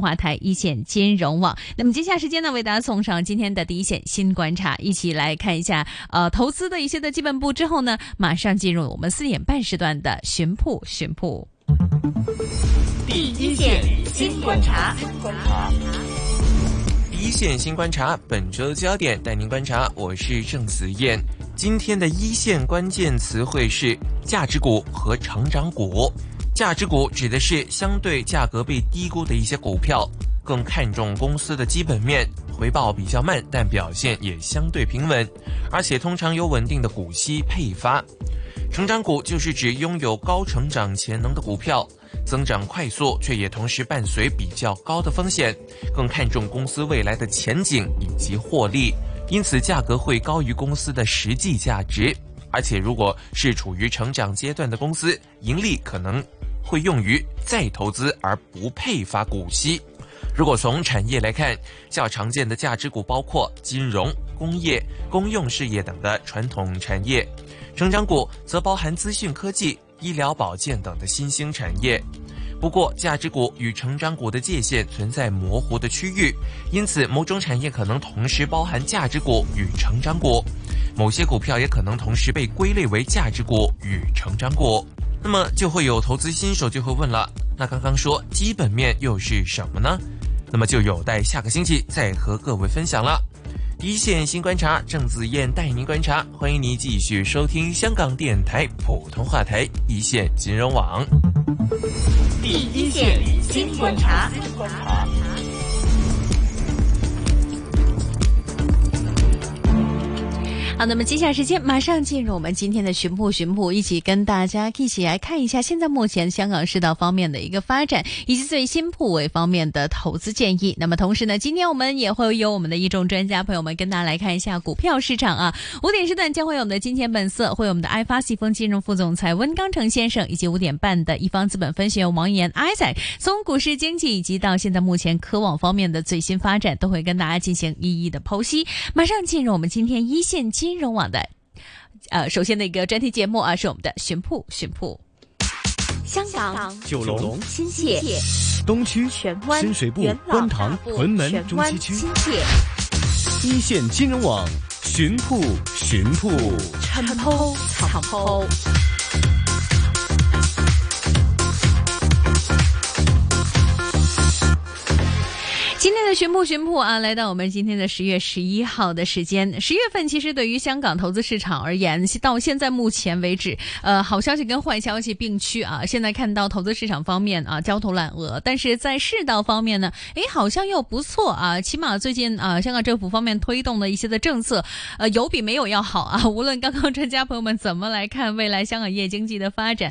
话台一线金融网。那么接下来时间呢，为大家送上今天的第一线新观察，一起来看一下呃投资的一些的基本步之后呢，马上进入我们四点半时段的寻铺寻铺。第一线新观察，第一线新观察，本周焦点带您观察，我是郑子燕。今天的一线关键词汇是价值股和成长股。价值股指的是相对价格被低估的一些股票，更看重公司的基本面，回报比较慢，但表现也相对平稳，而且通常有稳定的股息配发。成长股就是指拥有高成长潜能的股票，增长快速，却也同时伴随比较高的风险，更看重公司未来的前景以及获利，因此价格会高于公司的实际价值。而且如果是处于成长阶段的公司，盈利可能。会用于再投资而不配发股息。如果从产业来看，较常见的价值股包括金融、工业、公用事业等的传统产业；成长股则包含资讯科技、医疗保健等的新兴产业。不过，价值股与成长股的界限存在模糊的区域，因此某种产业可能同时包含价值股与成长股，某些股票也可能同时被归类为价值股与成长股。那么就会有投资新手就会问了，那刚刚说基本面又是什么呢？那么就有待下个星期再和各位分享了。一线新观察，郑子燕带您观察，欢迎您继续收听香港电台普通话台一线金融网。第一线新观察。好，那么接下来时间马上进入我们今天的巡铺巡铺，一起跟大家一起来看一下现在目前香港市道方面的一个发展，以及最新铺位方面的投资建议。那么同时呢，今天我们也会有我们的一众专家朋友们跟大家来看一下股票市场啊。五点时段将会有我们的金钱本色，会有我们的爱发信丰金融副总裁温刚成先生，以及五点半的一方资本分析员王岩 Isaac，从股市经济以及到现在目前科网方面的最新发展，都会跟大家进行一一的剖析。马上进入我们今天一线金。金融网的，呃，首先的一个专题节目啊，是我们的巡铺巡铺。香港九龙新界东区荃湾深水埗观塘屯门中西区新界一线金融网巡铺巡铺。陈铺草铺。的巡铺巡铺啊，来到我们今天的十月十一号的时间。十月份其实对于香港投资市场而言，到现在目前为止，呃，好消息跟坏消息并驱啊。现在看到投资市场方面啊，焦头烂额，但是在世道方面呢，诶，好像又不错啊。起码最近啊，香港政府方面推动的一些的政策，呃，有比没有要好啊。无论刚刚专家朋友们怎么来看未来香港业经济的发展，